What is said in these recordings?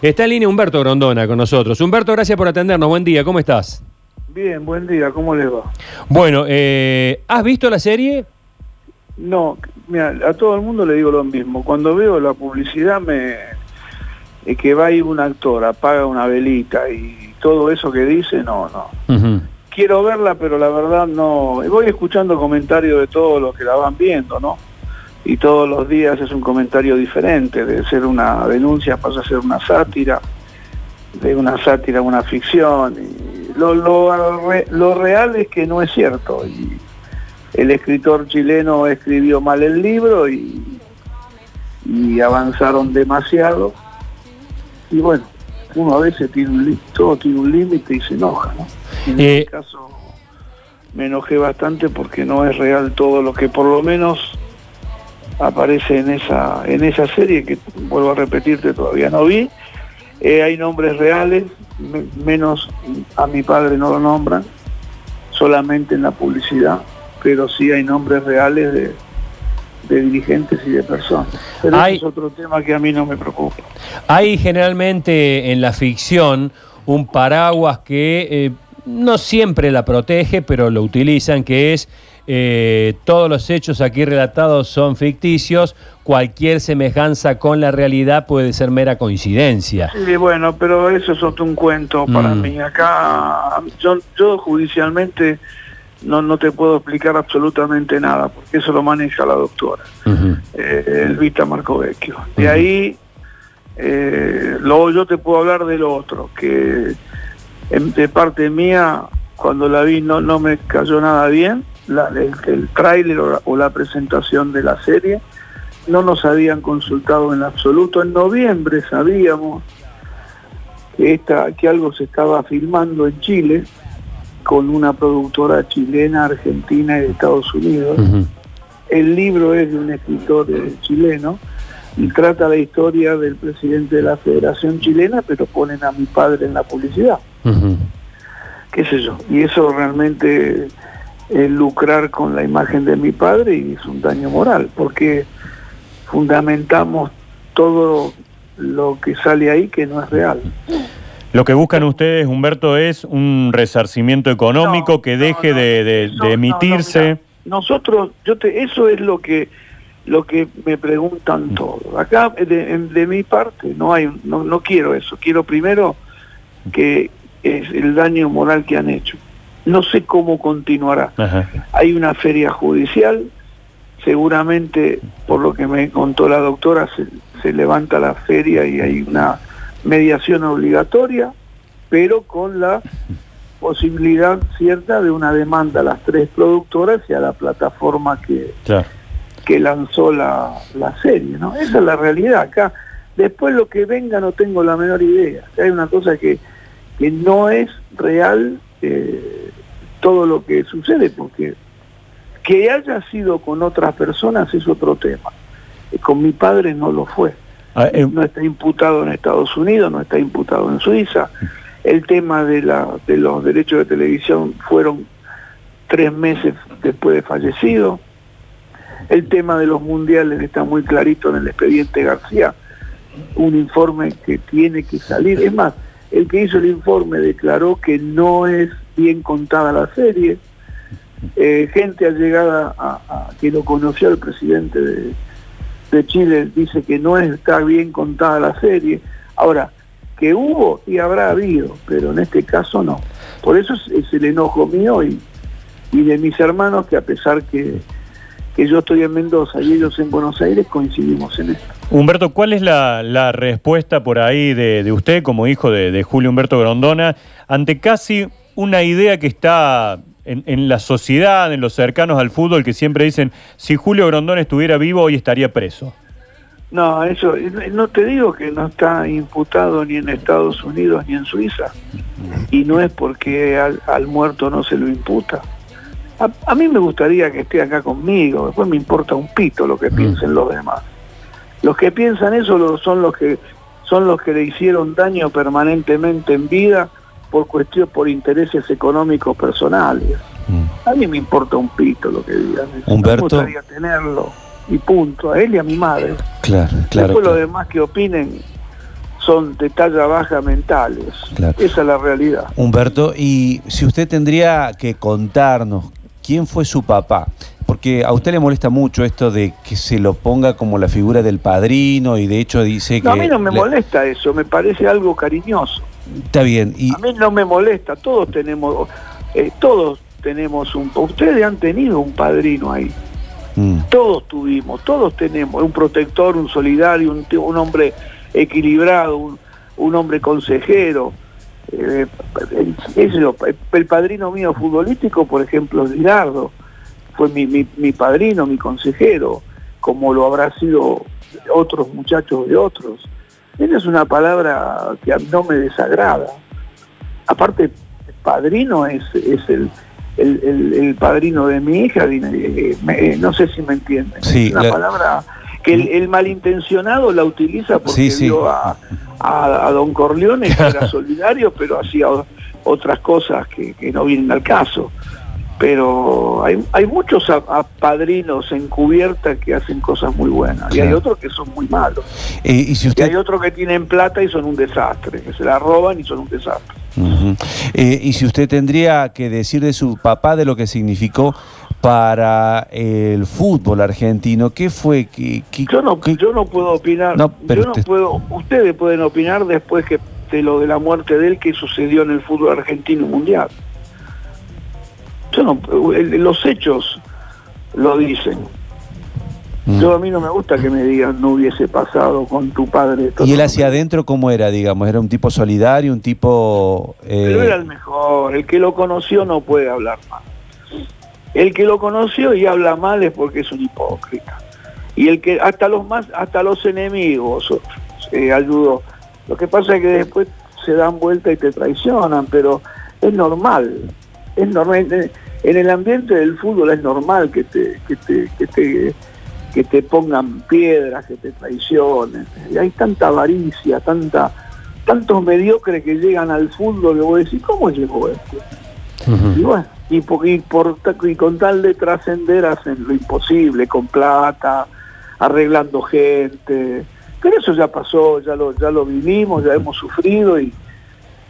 Está en línea Humberto Grondona con nosotros. Humberto, gracias por atendernos. Buen día, ¿cómo estás? Bien, buen día, ¿cómo les va? Bueno, eh, ¿has visto la serie? No, mira, a todo el mundo le digo lo mismo. Cuando veo la publicidad me eh, que va ahí un actor, apaga una velita y todo eso que dice, no, no. Quiero verla, pero la verdad no. Voy escuchando comentarios de todos los que la van viendo, ¿no? Y todos los días es un comentario diferente, de ser una denuncia pasa a ser una sátira, de una sátira a una ficción. Y lo, lo, lo real es que no es cierto. Y el escritor chileno escribió mal el libro y, y avanzaron demasiado. Y bueno, uno a veces tiene un todo tiene un límite y se enoja, ¿no? En Eh, este caso me enojé bastante porque no es real todo lo que por lo menos aparece en esa en esa serie que vuelvo a repetirte todavía no vi. Eh, hay nombres reales, me- menos a mi padre no lo nombran, solamente en la publicidad, pero sí hay nombres reales de, de dirigentes y de personas. Pero ese Hay- es otro tema que a mí no me preocupa. Hay generalmente en la ficción un paraguas que eh, no siempre la protege, pero lo utilizan, que es eh, todos los hechos aquí relatados son ficticios, cualquier semejanza con la realidad puede ser mera coincidencia. Sí, bueno, pero eso es otro un cuento para Mm. mí. Acá yo, yo judicialmente no, no te puedo explicar absolutamente nada, porque eso lo maneja la doctora, Ujú. eh, Elvita Marcovecchio. De ahí, eh, luego yo te puedo hablar de lo otro, que en- de parte mía, cuando la vi no, no me cayó nada bien, la- el, el tráiler o la- o la presentación de la serie, no nos habían consultado en absoluto. En noviembre sabíamos que, esta, que algo se estaba filmando en Chile con una productora chilena, argentina y de Estados Unidos. El libro es de un escritor eh, chileno y trata la historia del presidente de la Federación Chilena, pero ponen a mi padre en la publicidad, qué sé yo. Y eso realmente lucrar con la imagen de mi padre y es un daño moral, porque fundamentamos todo lo que sale ahí que no es real. Lo que buscan ustedes, Humberto, es un resarcimiento económico No, que deje no, de, de- emitirse. nosotros, yo te, eso es lo que lo que me Mm. preguntan todos. Acá de, de mi parte no hay, no, no quiero eso. Quiero primero que es el daño moral que han hecho. No sé cómo continuará. Ajá. Hay una feria judicial, seguramente por lo que me contó la doctora se, se levanta la feria y hay una mediación obligatoria, pero con la posibilidad cierta de una demanda a las tres productoras y a la plataforma que, Claro. que lanzó la, la serie, ¿no? Esa es la realidad acá. Después lo que venga no tengo la menor idea. Hay una cosa que, que no es real eh, todo lo que sucede, porque que haya sido con otras personas es otro tema. Eh, Con mi padre no lo fue. Ah, eh, No está imputado en Estados Unidos, no está imputado en Suiza. El tema de, la, de los derechos de televisión fueron tres meses después de fallecido. El tema de los mundiales está muy clarito en el expediente García, un informe que tiene que salir. Es más, el que hizo el informe declaró que no es bien contada la serie. Eh, gente allegada a, a que lo conoció el presidente de, Chile dice que no está bien contada la serie. Ahora, que hubo y habrá habido, pero en este caso no. Por eso es, el enojo mío y, de mis hermanos que a pesar que, que yo estoy en Mendoza y ellos en Buenos Aires coincidimos en esto. Humberto, ¿cuál es la, respuesta por ahí de, de usted como hijo de, de Julio Humberto Grondona ante casi una idea que está en, en la sociedad, en los cercanos al fútbol, que siempre dicen, si Julio Grondona estuviera vivo hoy estaría preso? No, eso, no te digo que no está imputado ni en Estados Unidos ni en Suiza. Y no es porque al, al muerto no se lo imputa. A, a mí me gustaría que esté acá conmigo, después me importa un pito lo que piensen los demás. Los que piensan eso son los que son los que le hicieron daño permanentemente en vida por cuestión por intereses económicos personales. A mí me importa un pito lo que digan. Humberto. Me gustaría tenerlo y punto, a él y a mi madre. Claro, claro. Después lo claro. demás que opinen son de talla baja mentales. Claro. Esa es la realidad. Humberto, y si usted tendría que contarnos quién fue su papá, porque a usted le molesta mucho esto de que se lo ponga como la figura del padrino y de hecho dice que... No, a mí no me le- molesta eso, me parece algo cariñoso. Está bien, y A mí no me molesta, todos tenemos, eh, todos tenemos un, ustedes han tenido un padrino ahí, mm, todos tuvimos, todos tenemos un protector, un solidario, un, un hombre equilibrado, un, un hombre consejero. Eh, el, padrino mío futbolístico, por ejemplo, es Lidardo, fue mi, mi, mi padrino, mi consejero, como lo habrá sido otros muchachos de otros. Esa es una palabra que a mí no me desagrada. Aparte, padrino es, es el, el, el- el padrino de mi hija, eh, me- no sé si me entienden. Sí, es una la- palabra que el, el malintencionado la utiliza porque Sí, sí. vio a, a- a Don Corleone, que era solidario, pero hacía otras cosas que, que no vienen al caso. Pero hay, hay muchos a- a padrinos encubierta que hacen cosas muy buenas y hay otros que son muy malos. eh, y si Y usted... hay otros que tienen plata y son un desastre, que se la roban y son un desastre. Eh, y si usted tendría que decir de su papá de lo que significó para el fútbol argentino, ¿qué fue? ¿Qué, qué- Yo no, qué- yo no puedo opinar, No, pero yo no puedo, ustedes pueden opinar después que de lo de la muerte de él que sucedió en el fútbol argentino mundial. Yo no, el- los hechos lo dicen. Mm. Yo a mí no me gusta que me digan no hubiese pasado con tu padre. ¿Y él hacia adentro cómo era, digamos? ¿Era un tipo solidario, un tipo... eh, Pero era el mejor, el que lo conoció no puede hablar mal. El que lo conoció y habla mal es porque es un hipócrita. Y el que hasta los más, hasta los enemigos eh, ayudó. Lo que pasa es que después se dan vuelta y te traicionan, pero es normal. Es normal. En- el ambiente del fútbol es normal que te, que te, que te, que te pongan piedras, que te traicionen. Y hay tanta avaricia, tanta, tantos mediocres que llegan al fútbol que vos decís, ¿cómo llegó este? Y bueno, y, por, y, por ta- y con tal de trascender hacen lo imposible, con plata, arreglando gente. Pero eso ya pasó, ya lo, ya lo vivimos, ya hemos sufrido y,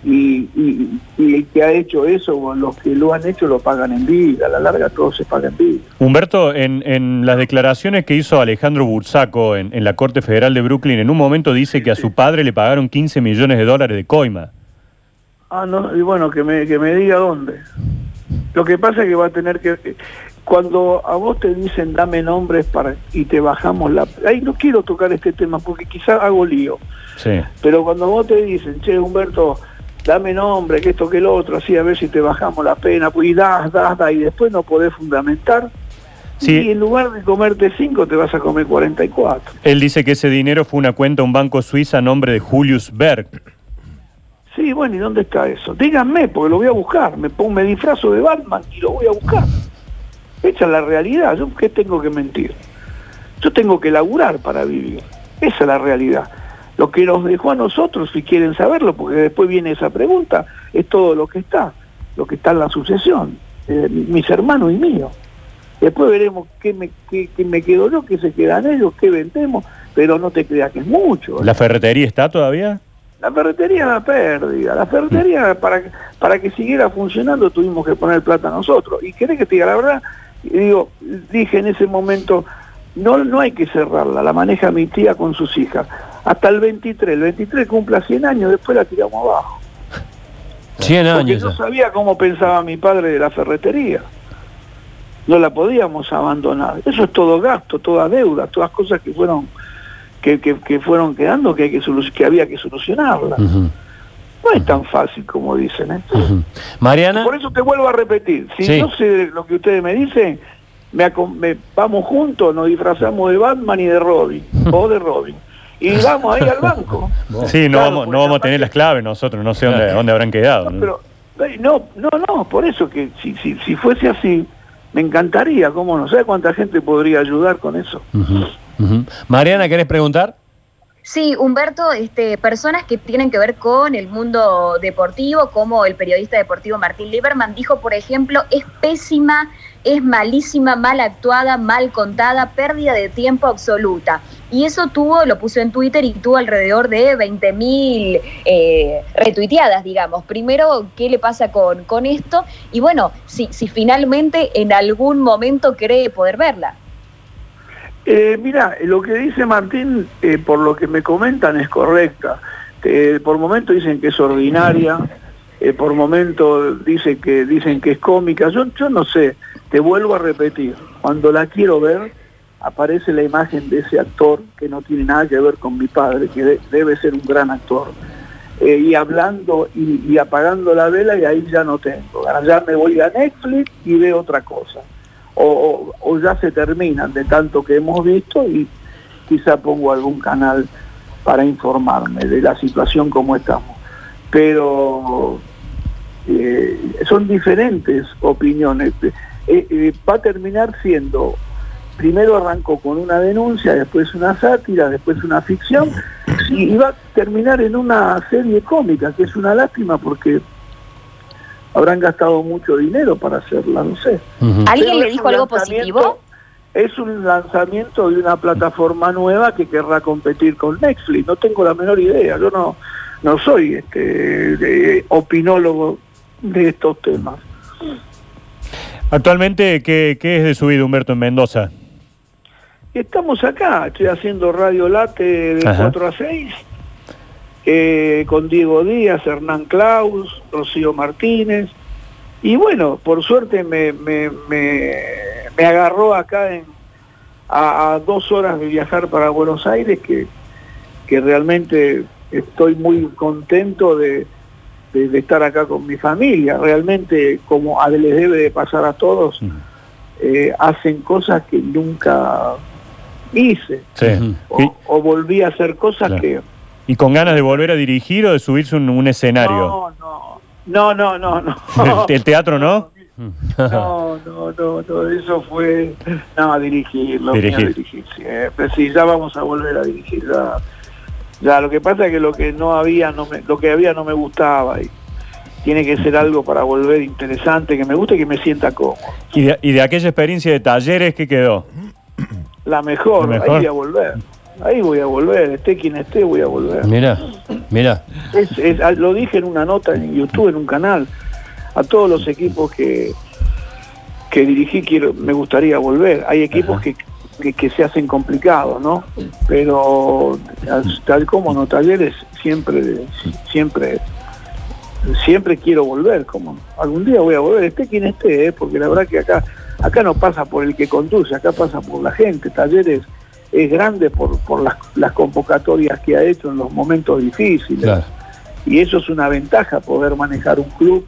y, y- y el que ha hecho eso, los que lo han hecho lo pagan en vida, a la larga todo se paga en vida. Humberto, en, en las declaraciones que hizo Alejandro Bursaco en, en la Corte Federal de Brooklyn, en un momento dice que a su padre le pagaron 15 millones de dólares de coima. Ah, no, y bueno, que me, que me diga dónde. Lo que pasa es que va a tener que... Cuando a vos te dicen dame nombres para y te bajamos la... Ahí no quiero tocar este tema porque quizá hago lío. Sí. Pero cuando vos te dicen, che, Humberto, dame nombre, que esto, que lo otro, así a ver si te bajamos la pena, pues y das, das, das, y después no podés fundamentar, Sí. y en lugar de comerte cinco te vas a comer 44. Él dice que ese dinero fue una cuenta a un banco suiza a nombre de Julius Berg. Sí, bueno, ¿y dónde está eso? Díganme, porque lo voy a buscar, me pongo, me disfrazo de Batman y lo voy a buscar. Esa es la realidad, yo qué tengo que mentir. Yo tengo que laburar para vivir. Esa es la realidad. Lo que nos dejó a nosotros, si quieren saberlo, porque después viene esa pregunta, es todo lo que está, lo que está en la sucesión, eh, mis hermanos y míos. Después veremos qué me, qué, qué me quedo yo, qué se quedan ellos, qué vendemos, pero no te creas que es mucho. ¿eh? ¿La ferretería está todavía? La ferretería era pérdida. La ferretería, para, para que siguiera funcionando, tuvimos que poner plata nosotros. Y querés que te diga la verdad, digo, dije en ese momento, no, no hay que cerrarla, la maneja mi tía con sus hijas. Hasta el 23, el 23 cumpla 100 años, después la tiramos abajo. 100 Porque años. yo ya. sabía cómo pensaba mi padre de la ferretería. No la podíamos abandonar. Eso es todo gasto, toda deuda, todas cosas que fueron que, que, que fueron quedando que, hay que, solu- que había que solucionarlas. Ujú, No es tan fácil como dicen. ¿eh? Mariana, Por eso te vuelvo a repetir. Si Sí. no sé lo que ustedes me dicen, me, acom- me- vamos juntos, nos disfrazamos de Batman y de Robin, o de Robin. Y vamos ahí al banco. Sí, no, Claro, vamos, no vamos a tener las claves nosotros, no sé dónde, dónde habrán quedado. No, ¿no? pero, eh, no, no, no, por eso que si, si, si fuese así, me encantaría, ¿cómo no? ¿Sabe cuánta gente podría ayudar con eso? Mariana, ¿querés preguntar? Sí, Humberto, este, personas que tienen que ver con el mundo deportivo, como el periodista deportivo Martín Lieberman, dijo, por ejemplo, es pésima, es malísima, mal actuada, mal contada, pérdida de tiempo absoluta. Y eso tuvo, lo puso en Twitter y tuvo alrededor de 20.000 eh, retuiteadas, digamos. Primero, ¿qué le pasa con, con esto? Y bueno, si, si finalmente en algún momento cree poder verla. Eh, mira, lo que dice Martín, eh, por lo que me comentan, es correcta. Eh, por momento dicen que es ordinaria, eh, por momento dice que, dicen que es cómica. Yo, yo no sé, te vuelvo a repetir, cuando la quiero ver, aparece la imagen de ese actor que no tiene nada que ver con mi padre, que de- debe ser un gran actor. Eh, y hablando y, apagando la vela y ahí ya no tengo. Ya me voy a Netflix y veo otra cosa. O ya se terminan de tanto que hemos visto y quizá pongo algún canal para informarme de la situación como estamos. Pero eh, son diferentes opiniones. Eh, eh, va a terminar siendo, primero arrancó con una denuncia, después una sátira, después una ficción, y, va a terminar en una serie cómica, que es una lástima porque habrán gastado mucho dinero para hacerla, no sé. ¿Alguien Pero le dijo algo positivo? Es un lanzamiento de una plataforma nueva que querrá competir con Netflix. No tengo la menor idea. Yo no, no soy este, de- opinólogo de estos temas. Actualmente, ¿qué, qué es de su vida, Humberto, en Mendoza? Estamos acá, estoy haciendo Radio Late de Ajá. 4 a 6, eh, con Diego Díaz, Hernán Claus, Rocío Martínez. Y bueno, por suerte me, me, me, me agarró acá en, a, a dos horas de viajar para Buenos Aires, que, que realmente estoy muy contento de, de- de estar acá con mi familia. Realmente, como a- les debe de pasar a todos, eh, hacen cosas que nunca hice. Sí. Ujú. Y, O, volví a hacer cosas Claro. que... y con ganas de volver a dirigir o de subirse un, un escenario? No, no, no, no, no, no. ¿El, el teatro no? No, no, no, no, eso fue, no, dirigir, lo Dirigir. mío dirigir siempre, sí, ya vamos a volver a dirigir, ya, ya, lo que pasa es que lo que no había, no me, lo que había no me gustaba y tiene que ser algo para volver interesante, que me guste y que me sienta cómodo. ¿Y de, y de aquella experiencia de talleres, qué quedó? La mejor, La mejor. ahí voy a volver, ahí voy a volver, esté quien esté, voy a volver. Mira, mira. Es- es- ah, lo dije en una nota en YouTube, en un canal, a todos los equipos que, que dirigí quiero, me gustaría volver. Hay equipos que, que, que se hacen complicados, ¿no? Pero tal como no talleres, siempre, siempre, siempre quiero volver, como algún día voy a volver, esté quien esté, ¿eh? porque la verdad que acá, acá no pasa por el que conduce, acá pasa por la gente, talleres es grande por, por las, las convocatorias que ha hecho en los momentos difíciles Claro. y eso es una ventaja poder manejar un club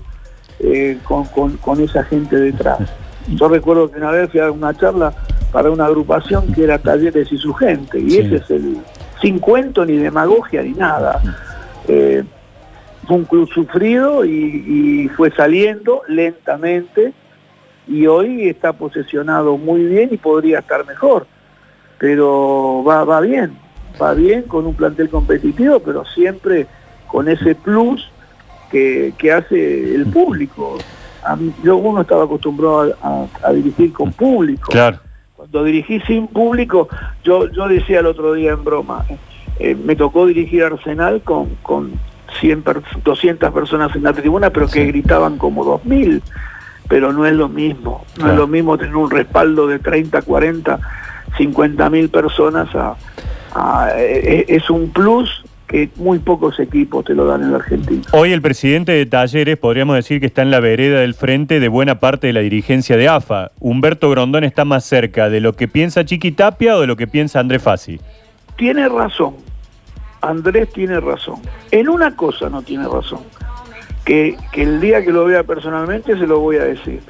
eh, con, con- con esa gente detrás. Yo recuerdo que una vez fui a una charla para una agrupación que era Talleres y su gente, y Sí. ese es el sin cuento ni demagogia ni nada. Eh, fue un club sufrido y, y fue saliendo lentamente y hoy está posesionado muy bien y podría estar mejor, pero va, va bien, va bien con un plantel competitivo, pero siempre con ese plus que, que hace el público. A mí- yo uno estaba acostumbrado a, a- a dirigir con público. Claro. Cuando dirigí sin público, yo, yo decía el otro día en broma, eh, me tocó dirigir Arsenal con, con 100 per- 200 personas en la tribuna, pero que Sí. gritaban como 2.000. Pero no es lo mismo. No Claro. es lo mismo tener un respaldo de 30, 40, 50 mil personas. A, a- e- e- es un plus que muy pocos equipos te lo dan en la Argentina. Hoy el presidente de Talleres podríamos decir que está en la vereda del frente de buena parte de la dirigencia de AFA. Humberto Grondón está más cerca de lo que piensa Chiqui Tapia o de lo que piensa André Fassi. Tiene razón. Andrés tiene razón. En una cosa no tiene razón. Que, que el día que lo vea personalmente se lo voy a decir.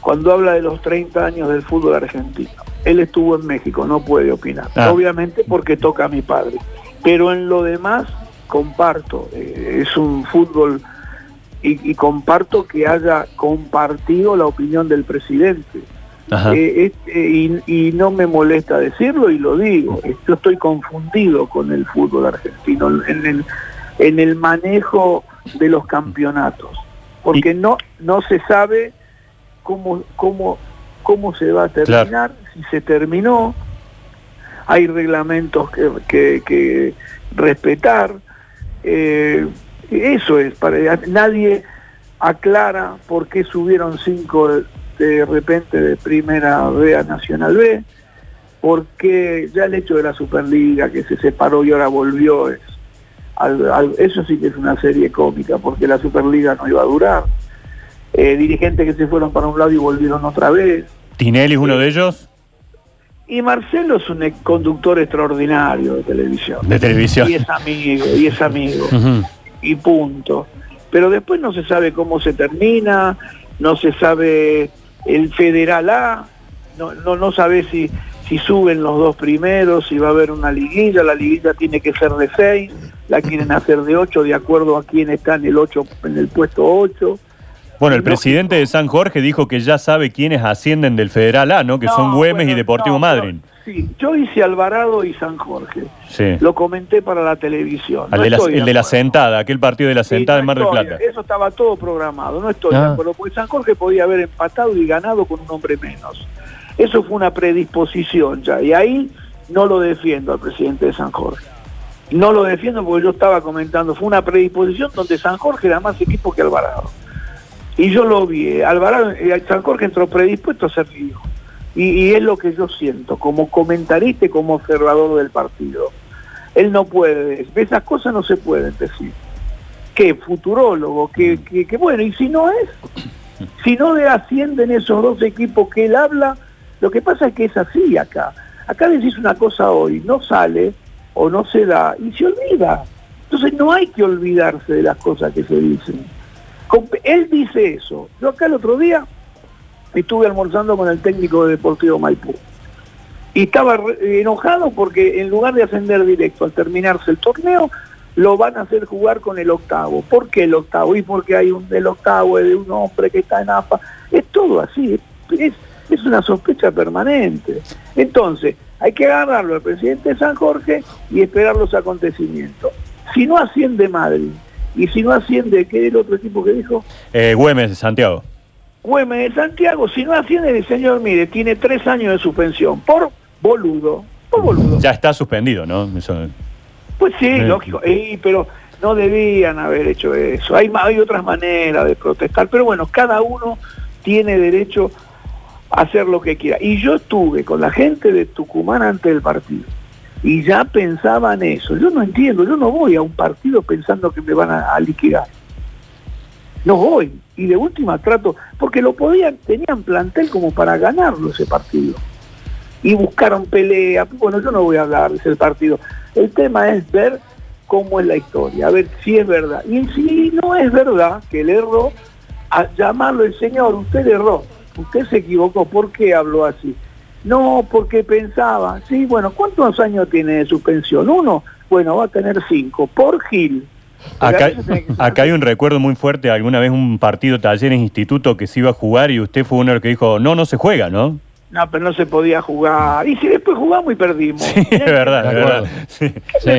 Cuando habla de los 30 años del fútbol argentino. Él estuvo en México, no puede opinar. Ah. Obviamente porque toca a mi padre. Pero en lo demás comparto. eh, es un fútbol y, y comparto que haya compartido la opinión del presidente. Eh, eh, y, y no me molesta decirlo y lo digo. Yo estoy confundido con el fútbol argentino en el, en el manejo de los campeonatos, porque no no se sabe cómo cómo cómo se va a terminar, si se terminó. hay reglamentos que, que- que respetar. Eh, eso es, para, nadie aclara por qué subieron cinco de, de repente de primera B a Nacional B, porque ya el hecho de la Superliga que se separó y ahora volvió es al- al- eso sí que es una serie cómica porque la Superliga no iba a durar. Eh, dirigentes que se fueron para un lado y volvieron otra vez. ¿Tinelli es uno de ellos? Y Marcelo es un conductor extraordinario de televisión. De televisión. Y es amigo, y es amigo. Y punto. Pero después no se sabe cómo se termina, no se sabe el Federal A, no, no, no sabe si, si suben los dos primeros, si va a haber una liguilla, la liguilla tiene que ser de seis, la quieren hacer de ocho de acuerdo a quién está en el ocho, en el puesto ocho. Bueno, el presidente de San Jorge dijo que ya sabe quiénes ascienden del Federal A, ¿no? Que son Güemes bueno, y Deportivo no, pero- Madryn. Sí, yo hice Alvarado y San Jorge. Sí. Lo comenté para la televisión. Al No de la- estoy el de la sentada, aquel partido de la Sí, sentada no en Mar del Plata. Eso estaba todo programado, no estoy Ah. de acuerdo, porque San Jorge podía haber empatado y ganado con un hombre menos. Eso fue una predisposición ya, y ahí no lo defiendo al presidente de San Jorge. No lo defiendo porque yo estaba comentando, fue una predisposición donde San Jorge era más equipo que Alvarado. Y yo lo vi, eh, Alvarado, eh, San Jorge entró predispuesto a ser lío. Y, y es lo que yo siento, como comentarista y como observador del partido. Él no puede, esas cosas no se pueden decir. ¿Qué? Futurólogo, que, que, que bueno, y si no es, si no le ascienden esos dos equipos que él habla, lo que pasa es que es así acá. Acá decís una cosa hoy, no sale o no se da y se olvida. Entonces no hay que olvidarse de las cosas que se dicen. Él dice eso. Yo acá el otro día estuve almorzando con el técnico de Deportivo Maipú. Y estaba enojado porque en lugar de ascender directo al terminarse el torneo, lo van a hacer jugar con el octavo. ¿Por qué el octavo? Y porque hay un del octavo de un hombre que está en AFA. Es todo así, es, es una sospecha permanente. Entonces, hay que agarrarlo al presidente de San Jorge y esperar los acontecimientos. Si no asciende Madrid, y si no asciende, ¿qué era el otro equipo que dijo? Eh, Güemes de Santiago. Güemes de Santiago, si no asciende el señor, mire, tiene tres años de suspensión por boludo, por boludo. Ya está suspendido, ¿no? Eso- Pues sí, Eh. lógico, pero no debían haber hecho eso. Hay, otras maneras de protestar, pero bueno, cada uno tiene derecho hacer lo que quiera. Y yo estuve con la gente de Tucumán antes del partido y ya pensaban eso. Yo no entiendo, yo no voy a un partido pensando que me van a, liquidar. No voy. Y de última trato, porque lo podían, tenían plantel como para ganarlo ese partido. Y buscaron pelea. Bueno, yo no voy a hablar de ese partido. El tema es ver cómo es la historia, a ver si es verdad. Y si no es verdad que él erró, a llamarlo el señor, usted erró, usted se equivocó, ¿por qué habló así? No, porque pensaba, sí, bueno, ¿cuántos años tiene de suspensión? Uno, bueno, va a tener cinco, por Gil. Acá, hay un recuerdo muy fuerte, alguna vez un partido talleres instituto que se iba a jugar y usted fue uno de los que dijo, no, no se juega, ¿no? No, pero no se podía jugar. Y si después jugamos y perdimos. Sí, es verdad, es verdad. Sí. Sí.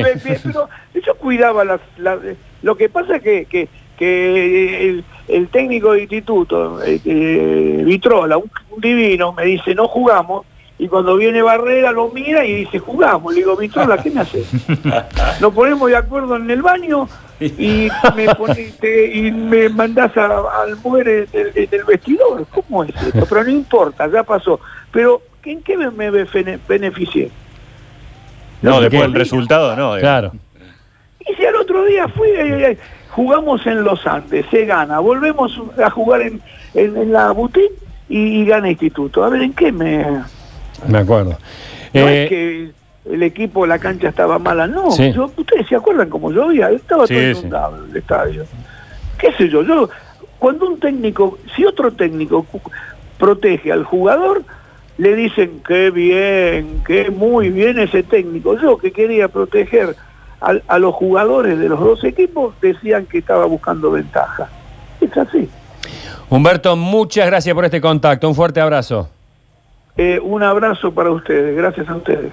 Pero yo cuidaba las, las- lo que pasa es que, que, que el, el técnico de instituto, eh, eh, Vitrola, un, un divino, me dice no jugamos y cuando viene Barrera lo mira y dice jugamos. Le digo, Vitrola, ¿qué me haces? Nos ponemos de acuerdo en el baño y me, pone- te- y me mandás a- al muere del, del vestidor. ¿Cómo es esto? Pero no importa, ya pasó. Pero ¿en qué me, me bene- beneficié? No, después el resultado, no. Claro. Y si al otro día fui, eh, eh, jugamos en los Andes, se gana, volvemos a jugar en, en- en la boutique y, y gana Instituto. A ver, ¿en qué me...? No Me acuerdo. Eh, es que el equipo, la cancha estaba mala, no. Sí. Yo, Ustedes se acuerdan cómo llovía, estaba Sí, todo sí. inundado el estadio. ¿Qué sé yo? Yo, cuando un técnico, si otro técnico protege al jugador, le dicen qué bien, qué muy bien ese técnico. Yo que quería proteger a, los jugadores de los dos equipos, decían que estaba buscando ventaja. Es así. Humberto, muchas gracias por este contacto. Un fuerte abrazo. Eh, un abrazo para ustedes, gracias a ustedes.